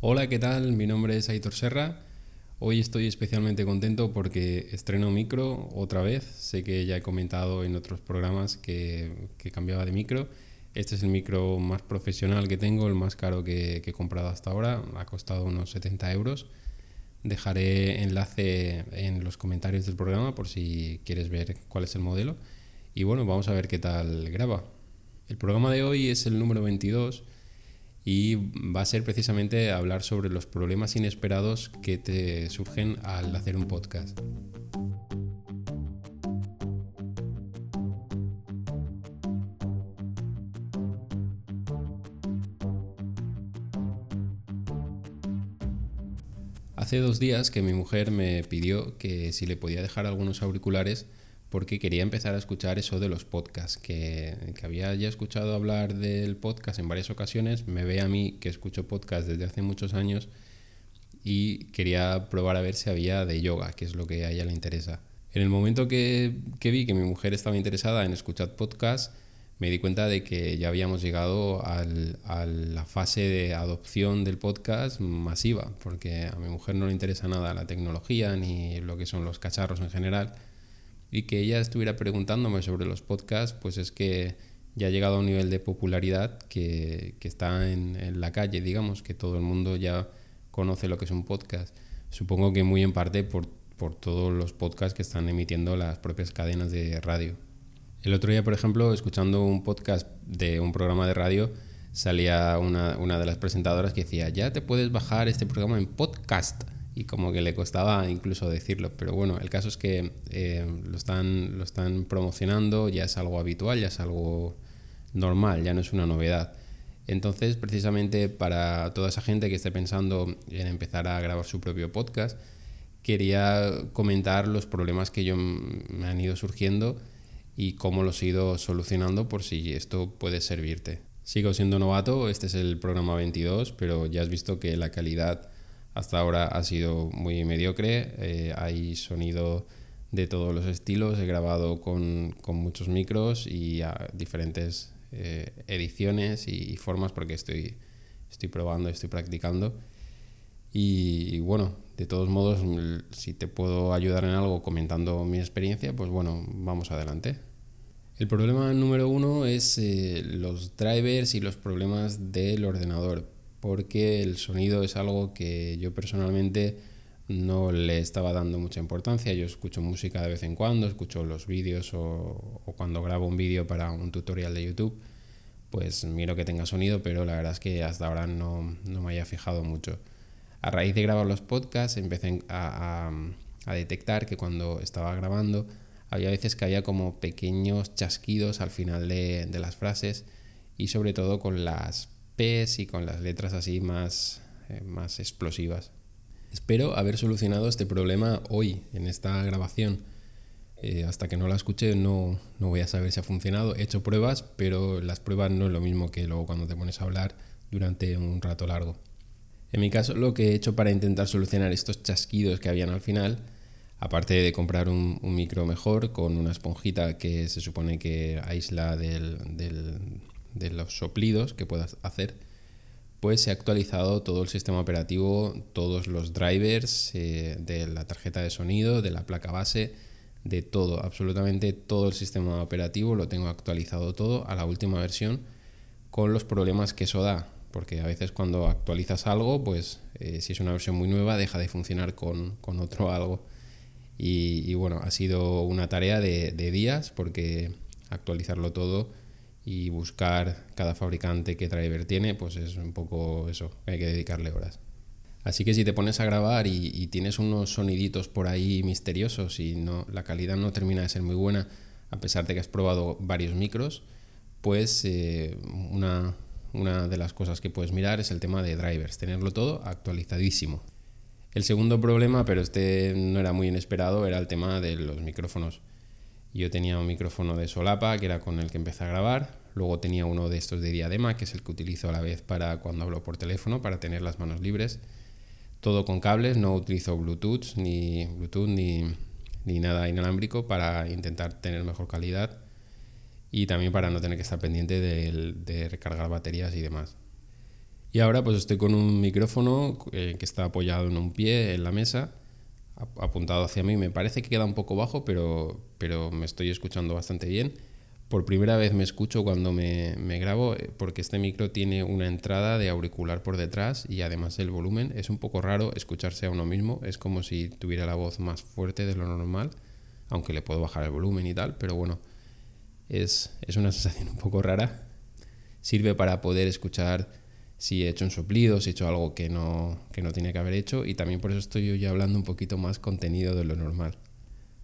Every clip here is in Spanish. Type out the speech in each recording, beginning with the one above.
Hola, ¿qué tal? Mi nombre es Aitor Serra. Hoy estoy especialmente contento porque estreno micro otra vez. Sé que ya he comentado en otros programas que, cambiaba de micro. Este es el micro más profesional que tengo, el más caro que, que he comprado hasta ahora. Ha costado unos 70 euros. Dejaré enlace en los comentarios del programa por si quieres ver cuál es el modelo. Y bueno, vamos a ver qué tal graba. El programa de hoy es el número 22 y va a ser precisamente hablar sobre los problemas inesperados que te surgen al hacer un podcast. Hace dos días que mi mujer me pidió que si le podía dejar algunos auriculares porque quería empezar a escuchar eso de los podcasts, que, había ya escuchado hablar del podcast en varias ocasiones, me ve a mí que escucho podcast desde hace muchos años y quería probar a ver si había de yoga, que es lo que a ella le interesa. En el momento que, vi que mi mujer estaba interesada en escuchar podcasts, me di cuenta de que ya habíamos llegado a la fase de adopción del podcast masiva, porque a mi mujer no le interesa nada la tecnología ni lo que son los cacharros en general y que ella estuviera preguntándome sobre los podcasts, pues es que ya ha llegado a un nivel de popularidad que, que está en, la calle, digamos, que todo el mundo ya conoce lo que es un podcast. Supongo que muy en parte por, por todos los podcasts que están emitiendo las propias cadenas de radio. El otro día, por ejemplo, escuchando un podcast de un programa de radio, salía una, una de las presentadoras que decía, ya te puedes bajar este programa en podcast y como que le costaba incluso decirlo. Pero bueno, el caso es que eh, lo, están, lo están promocionando, ya es algo habitual, ya es algo normal, ya no es una novedad. Entonces, precisamente para toda esa gente que esté pensando en empezar a grabar su propio podcast, quería comentar los problemas que yo me han ido surgiendo y cómo los he ido solucionando por si esto puede servirte. Sigo siendo novato, este es el programa 22, pero ya has visto que la calidad hasta ahora ha sido muy mediocre, eh, hay sonido de todos los estilos, he grabado con, con muchos micros y diferentes eh, ediciones y, formas porque estoy, estoy probando, estoy practicando. Y, bueno, de todos modos, si te puedo ayudar en algo comentando mi experiencia, pues bueno, vamos adelante. El problema número uno es eh, los drivers y los problemas del ordenador porque el sonido es algo que yo personalmente no le estaba dando mucha importancia. Yo escucho música de vez en cuando, escucho los vídeos o, cuando grabo un vídeo para un tutorial de YouTube, pues miro que tenga sonido, pero la verdad es que hasta ahora no, me haya fijado mucho. A raíz de grabar los podcasts empecé a, detectar que cuando estaba grabando había veces que había como pequeños chasquidos al final de, de las frases y sobre todo con las y con las letras así más, eh, más explosivas. Espero haber solucionado este problema hoy en esta grabación. Eh, hasta que no la escuche no, no voy a saber si ha funcionado. He hecho pruebas, pero las pruebas no es lo mismo que luego cuando te pones a hablar durante un rato largo. En mi caso, lo que he hecho para intentar solucionar estos chasquidos que habían al final, aparte de comprar un, micro mejor con una esponjita que se supone que aísla del, de los soplidos que puedas hacer, pues se ha actualizado todo el sistema operativo, todos los drivers eh, de la tarjeta de sonido, de la placa base, de todo, absolutamente todo el sistema operativo lo tengo actualizado todo a la última versión con los problemas que eso da, porque a veces cuando actualizas algo, pues eh, si es una versión muy nueva deja de funcionar con, otro algo. Y, bueno, ha sido una tarea de días porque actualizarlo todo y buscar cada fabricante qué driver tiene, pues es un poco eso, hay que dedicarle horas. Así que si te pones a grabar y, tienes unos soniditos por ahí misteriosos y no, la calidad no termina de ser muy buena, a pesar de que has probado varios micros, pues eh, una, una de las cosas que puedes mirar es el tema de drivers, tenerlo todo actualizadísimo. El segundo problema, pero este no era muy inesperado, era el tema de los micrófonos. Yo tenía un micrófono de solapa, que era con el que empecé a grabar. Luego tenía uno de estos de diadema, que es el que utilizo a la vez para cuando hablo por teléfono, para tener las manos libres. Todo con cables, no utilizo Bluetooth ni, Bluetooth, ni, ni nada inalámbrico para intentar tener mejor calidad y también para no tener que estar pendiente de, recargar baterías y demás. Y ahora pues estoy con un micrófono eh, que está apoyado en un pie en la mesa, apuntado hacia mí. Me parece que queda un poco bajo, pero, pero me estoy escuchando bastante bien. Por primera vez me escucho cuando me, me, grabo eh, porque este micro tiene una entrada de auricular por detrás y además el volumen es un poco raro escucharse a uno mismo. Es como si tuviera la voz más fuerte de lo normal, aunque le puedo bajar el volumen y tal, pero bueno, es, es una sensación un poco rara. Sirve para poder escuchar si he hecho un soplido, si he hecho algo que no, que no tenía que haber hecho y también por eso estoy hoy hablando un poquito más contenido de lo normal.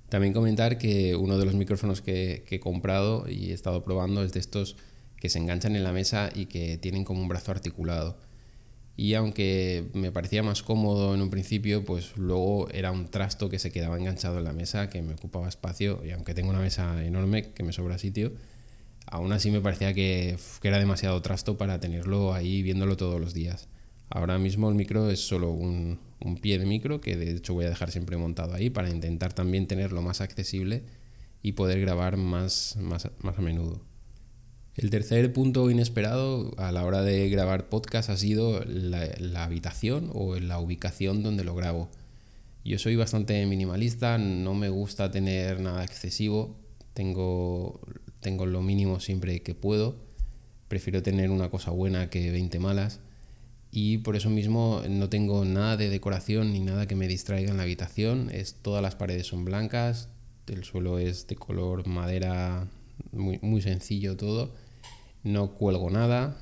También comentar que uno de los micrófonos que, he comprado y he estado probando es de estos que se enganchan en la mesa y que tienen como un brazo articulado. Y aunque me parecía más cómodo en un principio, pues luego era un trasto que se quedaba enganchado en la mesa, que me ocupaba espacio, y aunque tengo una mesa enorme que me sobra sitio, aún así me parecía que, que era demasiado trasto para tenerlo ahí viéndolo todos los días. Ahora mismo el micro es solo un, un pie de micro que de hecho voy a dejar siempre montado ahí para intentar también tenerlo más accesible y poder grabar más, más, más a menudo. El tercer punto inesperado a la hora de grabar podcast ha sido la, la, habitación o la ubicación donde lo grabo. Yo soy bastante minimalista, no me gusta tener nada excesivo, tengo, tengo lo mínimo siempre que puedo, prefiero tener una cosa buena que 20 malas y por eso mismo no tengo nada de decoración ni nada que me distraiga en la habitación. Es, todas las paredes son blancas, el suelo es de color madera, muy, muy sencillo todo. No cuelgo nada.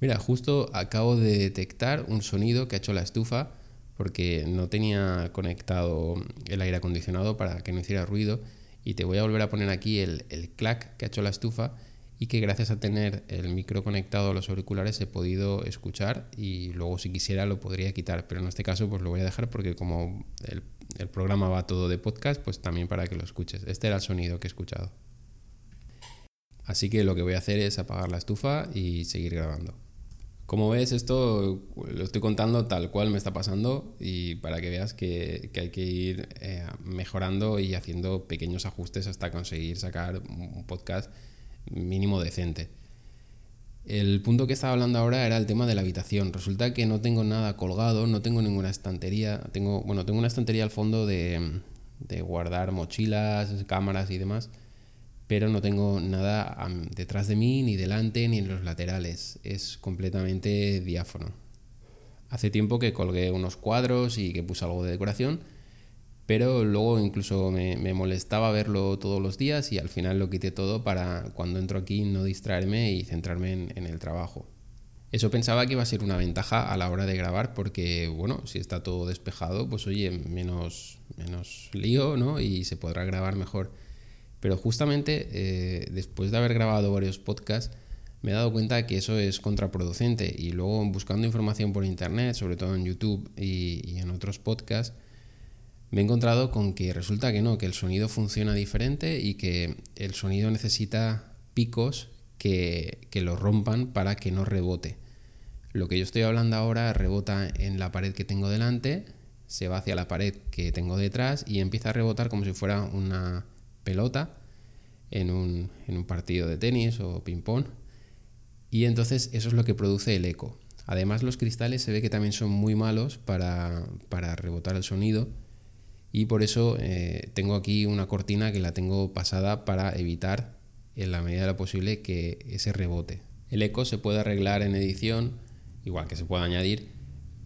Mira, justo acabo de detectar un sonido que ha hecho la estufa porque no tenía conectado el aire acondicionado para que no hiciera ruido. Y te voy a volver a poner aquí el, el clac que ha hecho la estufa y que gracias a tener el micro conectado a los auriculares he podido escuchar y luego si quisiera lo podría quitar, pero en este caso pues lo voy a dejar porque como el, el programa va todo de podcast, pues también para que lo escuches. Este era el sonido que he escuchado. Así que lo que voy a hacer es apagar la estufa y seguir grabando. Como ves, esto lo estoy contando tal cual me está pasando y para que veas que, que hay que ir eh, mejorando y haciendo pequeños ajustes hasta conseguir sacar un podcast mínimo decente. El punto que estaba hablando ahora era el tema de la habitación. Resulta que no tengo nada colgado, no tengo ninguna estantería. Tengo, bueno, tengo una estantería al fondo de, de guardar mochilas, cámaras y demás, pero no tengo nada detrás de mí, ni delante, ni en los laterales. Es completamente diáfono. Hace tiempo que colgué unos cuadros y que puse algo de decoración, pero luego incluso me, molestaba verlo todos los días y al final lo quité todo para cuando entro aquí no distraerme y centrarme en, el trabajo. Eso pensaba que iba a ser una ventaja a la hora de grabar porque, bueno, si está todo despejado, pues oye, menos, menos lío, ¿no? Y se podrá grabar mejor. Pero justamente eh, después de haber grabado varios podcasts, me he dado cuenta que eso es contraproducente y luego buscando información por internet, sobre todo en YouTube y en otros podcasts, me he encontrado con que resulta que no, que el sonido funciona diferente y que el sonido necesita picos que, que lo rompan para que no rebote. Lo que yo estoy hablando ahora rebota en la pared que tengo delante, se va hacia la pared que tengo detrás y empieza a rebotar como si fuera una pelota en un, en un partido de tenis o ping-pong. Y entonces eso es lo que produce el eco. Además los cristales se ve que también son muy malos para, para rebotar el sonido y por eso eh, tengo aquí una cortina que la tengo pasada para evitar en la medida de lo posible que ese rebote. El eco se puede arreglar en edición, igual que se puede añadir,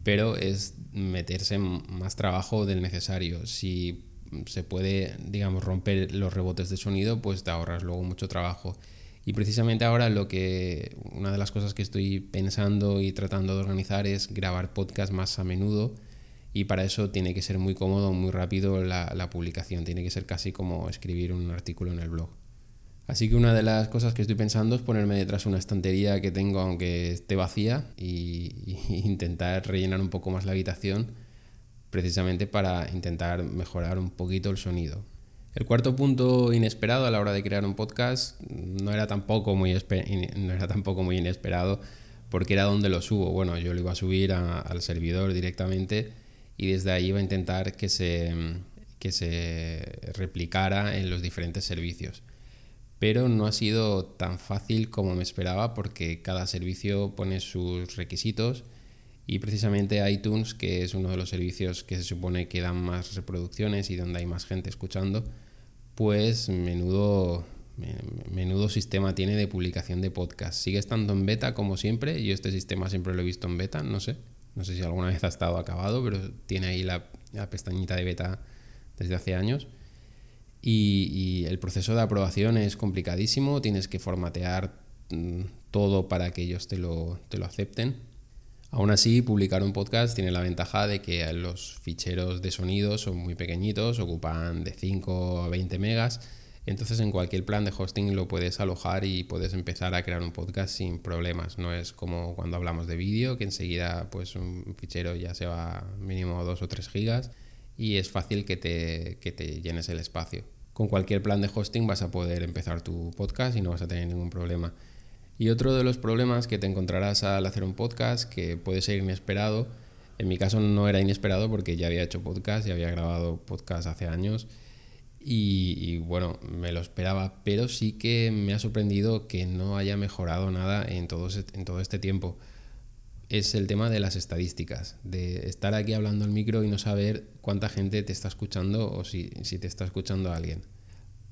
pero es meterse más trabajo del necesario. Si se puede, digamos, romper los rebotes de sonido, pues te ahorras luego mucho trabajo. Y precisamente ahora lo que una de las cosas que estoy pensando y tratando de organizar es grabar podcast más a menudo y para eso tiene que ser muy cómodo, muy rápido la, publicación, tiene que ser casi como escribir un artículo en el blog. Así que una de las cosas que estoy pensando es ponerme detrás una estantería que tengo aunque esté vacía y, intentar rellenar un poco más la habitación precisamente para intentar mejorar un poquito el sonido. El cuarto punto inesperado a la hora de crear un podcast no era tampoco muy, no era tampoco muy inesperado porque era donde lo subo. Bueno, yo lo iba a subir al servidor directamente y desde ahí iba a intentar que se, que se replicara en los diferentes servicios. Pero no ha sido tan fácil como me esperaba porque cada servicio pone sus requisitos Y precisamente iTunes, que es uno de los servicios que se supone que dan más reproducciones y donde hay más gente escuchando, pues menudo, menudo sistema tiene de publicación de podcast. Sigue estando en beta como siempre. Yo este sistema siempre lo he visto en beta, no sé. No sé si alguna vez ha estado acabado, pero tiene ahí la, pestañita de beta desde hace años. Y, y, el proceso de aprobación es complicadísimo. Tienes que formatear mm, todo para que ellos te lo, te lo acepten. Aún así, publicar un podcast tiene la ventaja de que los ficheros de sonido son muy pequeñitos, ocupan de 5 a 20 megas, entonces en cualquier plan de hosting lo puedes alojar y puedes empezar a crear un podcast sin problemas. No es como cuando hablamos de vídeo, que enseguida pues un fichero ya se va mínimo 2 o 3 gigas y es fácil que te, que te llenes el espacio. Con cualquier plan de hosting vas a poder empezar tu podcast y no vas a tener ningún problema. Y otro de los problemas que te encontrarás al hacer un podcast, que puede ser inesperado, en mi caso no era inesperado porque ya había hecho podcast, ya había grabado podcast hace años y, bueno, me lo esperaba, pero sí que me ha sorprendido que no haya mejorado nada en todo, este tiempo. Es el tema de las estadísticas, de estar aquí hablando al micro y no saber cuánta gente te está escuchando o si, si te está escuchando alguien.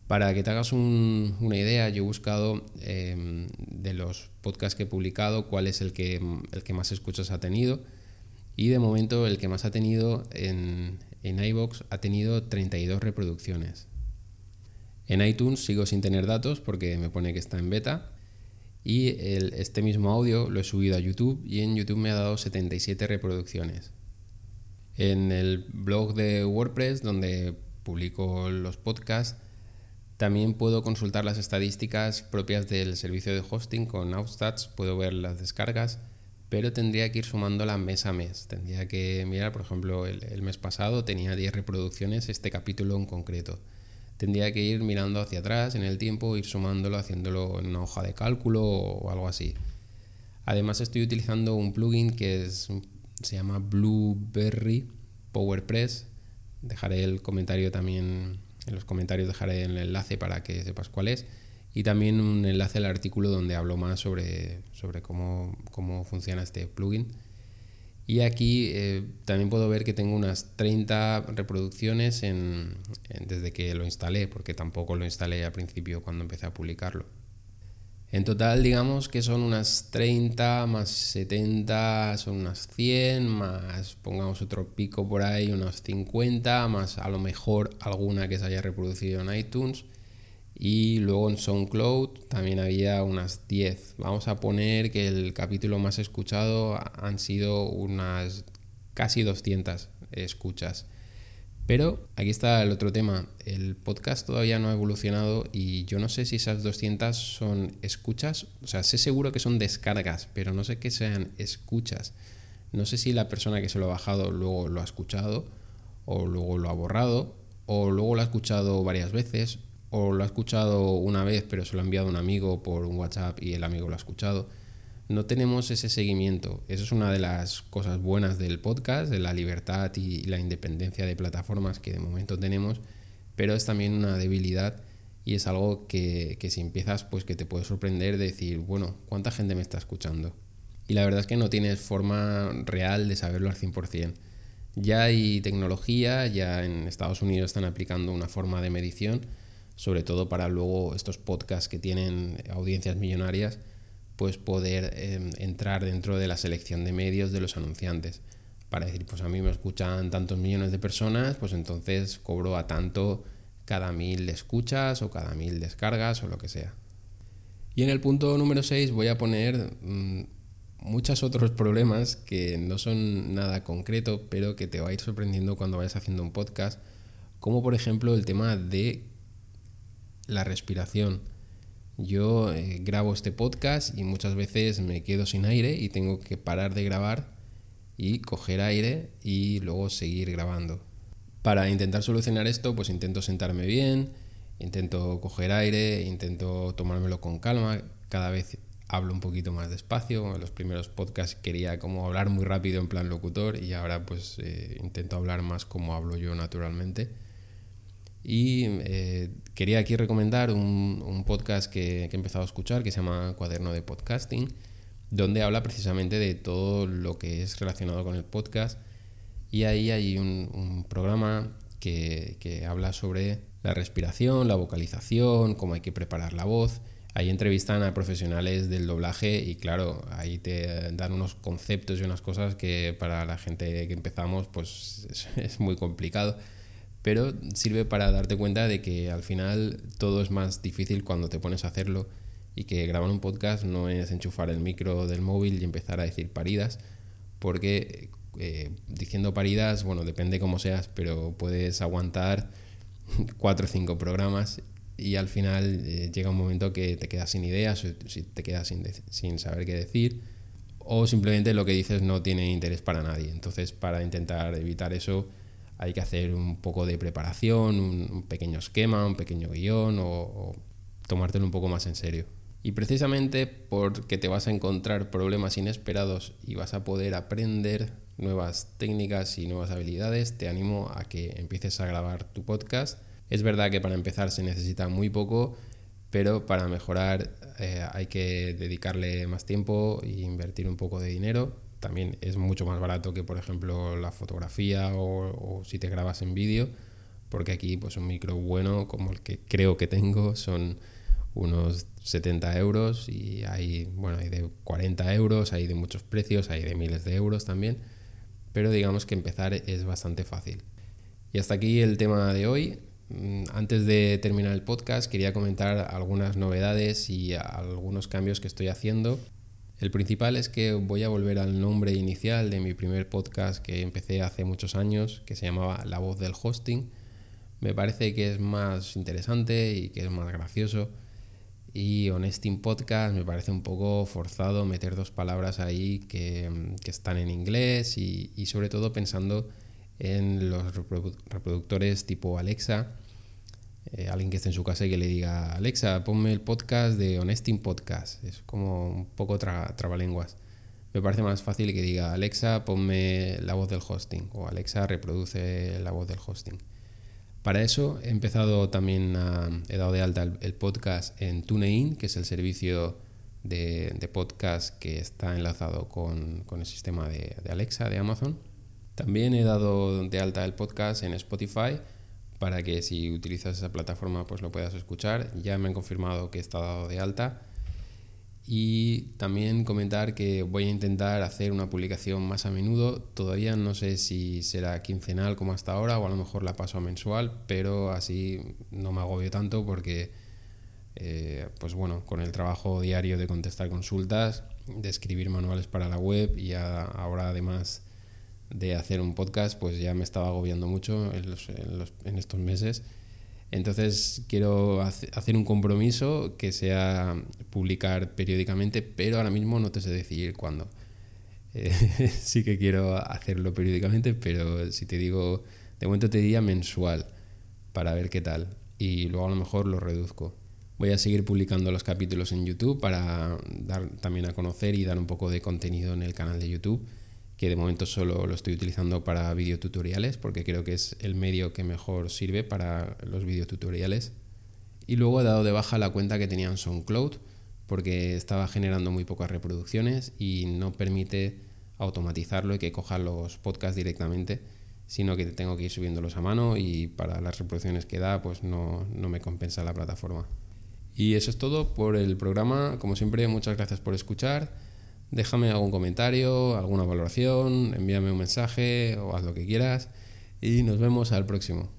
Para que te hagas una idea, yo he buscado em, de los podcasts que he publicado cuál es el que, el que más escuchas ha tenido. Y de momento el que más ha tenido en, en iBox ha tenido 32 reproducciones. En iTunes sigo sin tener datos porque me pone que está en beta. Y este mismo audio lo he subido a YouTube y en YouTube me ha dado 77 reproducciones. En el blog de WordPress, donde publico los podcasts, también puedo consultar las estadísticas propias del servicio de hosting con Outstats, puedo ver las descargas, pero tendría que ir sumándola mes a mes. Tendría que mirar, por ejemplo, el, mes pasado tenía 10 reproducciones este capítulo en concreto. Tendría que ir mirando hacia atrás en el tiempo, ir sumándolo, haciéndolo en una hoja de cálculo o algo así. Además estoy utilizando un plugin que es, se llama Blueberry PowerPress. Dejaré el comentario también en los comentarios dejaré el enlace para que sepas cuál es. Y también un enlace al artículo donde hablo más sobre, sobre cómo, cómo funciona este plugin. Y aquí eh, también puedo ver que tengo unas 30 reproducciones desde que lo instalé, porque tampoco lo instalé al principio cuando empecé a publicarlo. En total, digamos que son unas 30 más 70, son unas 100, más pongamos otro pico por ahí, unos 50, más a lo mejor alguna que se haya reproducido en iTunes. Y luego en SoundCloud también había unas 10. Vamos a poner que el capítulo más escuchado han sido unas casi 200 escuchas. Pero aquí está el otro tema. El podcast todavía no ha evolucionado y yo no sé si esas 200 son escuchas. O sea, sé seguro que son descargas, pero no sé que sean escuchas. No sé si la persona que se lo ha bajado luego lo ha escuchado, o luego lo ha borrado, o luego lo ha escuchado varias veces, o lo ha escuchado una vez pero se lo ha enviado un amigo por un WhatsApp y el amigo lo ha escuchado no tenemos ese seguimiento. Eso es una de las cosas buenas del podcast, de la libertad y la independencia de plataformas que de momento tenemos, pero es también una debilidad y es algo que, si empiezas, pues que te puede sorprender decir, bueno, ¿cuánta gente me está escuchando? Y la verdad es que no tienes forma real de saberlo al 100%. Ya hay tecnología, ya en Estados Unidos están aplicando una forma de medición, sobre todo para luego estos podcasts que tienen audiencias millonarias, pues poder em, entrar dentro de la selección de medios de los anunciantes. Para decir, pues a mí me escuchan tantos millones de personas, pues entonces cobro a tanto cada mil escuchas o cada mil descargas o lo que sea. Y en el punto número 6 voy a poner mm, muchos otros problemas que no son nada concreto, pero que te va a ir sorprendiendo cuando vayas haciendo un podcast, como por ejemplo el tema de la respiración yo eh, grabo este podcast y muchas veces me quedo sin aire y tengo que parar de grabar y coger aire y luego seguir grabando. Para intentar solucionar esto, pues intento sentarme bien, intento coger aire, intento tomármelo con calma, cada vez hablo un poquito más despacio. En los primeros podcasts quería como hablar muy rápido en plan locutor y ahora pues eh, intento hablar más como hablo yo naturalmente. Y eh, quería aquí recomendar un, podcast que, he empezado a escuchar que se llama Cuaderno de Podcasting, donde habla precisamente de todo lo que es relacionado con el podcast. Y ahí hay un, programa que, que habla sobre la respiración, la vocalización, cómo hay que preparar la voz. Ahí entrevistan a profesionales del doblaje y claro, ahí te dan unos conceptos y unas cosas que para la gente que empezamos pues es, muy complicado. Pero sirve para darte cuenta de que al final todo es más difícil cuando te pones a hacerlo y que grabar un podcast no es enchufar el micro del móvil y empezar a decir paridas, porque eh, diciendo paridas, bueno, depende cómo seas, pero puedes aguantar cuatro o cinco programas y al final eh, llega un momento que te quedas sin ideas, si te quedas sin, sin saber qué decir, o simplemente lo que dices no tiene interés para nadie. Entonces, para intentar evitar eso, hay que hacer un poco de preparación, un, pequeño esquema, un pequeño guion, o, tomártelo un poco más en serio. Y precisamente porque te vas a encontrar problemas inesperados y vas a poder aprender nuevas técnicas y nuevas habilidades, te animo a que empieces a grabar tu podcast es verdad que para empezar se necesita muy poco, pero para mejorar eh, hay que dedicarle más tiempo e invertir un poco de dinero. También es mucho más barato que, por ejemplo, la fotografía o, si te grabas en vídeo, porque aquí pues un micro bueno como el que creo que tengo son unos 70 euros y hay, bueno, hay de 40 euros, hay de muchos precios, hay de miles de euros también, pero digamos que empezar es bastante fácil. Y hasta aquí el tema de hoy. Mm, antes de terminar el podcast quería comentar algunas novedades y algunos cambios que estoy haciendo. El principal es que voy a volver al nombre inicial de mi primer podcast que empecé hace muchos años, que se llamaba La voz del hosting. Me parece que es más interesante y que es más gracioso. Y Honesting Podcast me parece un poco forzado meter dos palabras ahí que, están en inglés y, y sobre todo pensando en los reproductores tipo Alexa. Eh, alguien que esté en su casa y que le diga, Alexa, ponme el podcast de Honesting Podcast. Es como un poco trabalenguas. Me parece más fácil que diga, Alexa, ponme la voz del hosting o Alexa, reproduce la voz del hosting. Para eso he empezado también, he dado de alta el, podcast en TuneIn, que es el servicio de, podcast que está enlazado con, el sistema de Alexa de Amazon. También he dado de alta el podcast en Spotify para que si utilizas esa plataforma pues lo puedas escuchar. Ya me han confirmado que está dado de alta. Y también comentar que voy a intentar hacer una publicación más a menudo. Todavía no sé si será quincenal como hasta ahora o a lo mejor la paso a mensual, pero así no me agobio tanto porque, eh, pues bueno, con el trabajo diario de contestar consultas, de escribir manuales para la web y ahora además de hacer un podcast, pues ya me estaba agobiando mucho en, estos meses. Entonces quiero hacer un compromiso que sea publicar periódicamente, pero ahora mismo no te sé decidir cuándo. Eh, sí que quiero hacerlo periódicamente, pero si te digo, de momento te diría mensual para ver qué tal. Y luego a lo mejor lo reduzco. Voy a seguir publicando los capítulos en YouTube para dar también a conocer y dar un poco de contenido en el canal de YouTube que de momento solo lo estoy utilizando para videotutoriales porque creo que es el medio que mejor sirve para los videotutoriales. Y luego he dado de baja la cuenta que tenía en SoundCloud porque estaba generando muy pocas reproducciones y no permite automatizarlo y que coja los podcasts directamente, sino que tengo que ir subiéndolos a mano y para las reproducciones que da pues no, no me compensa la plataforma. Y eso es todo por el programa. Como siempre, muchas gracias por escuchar déjame algún comentario, alguna valoración, envíame un mensaje o haz lo que quieras y nos vemos al próximo.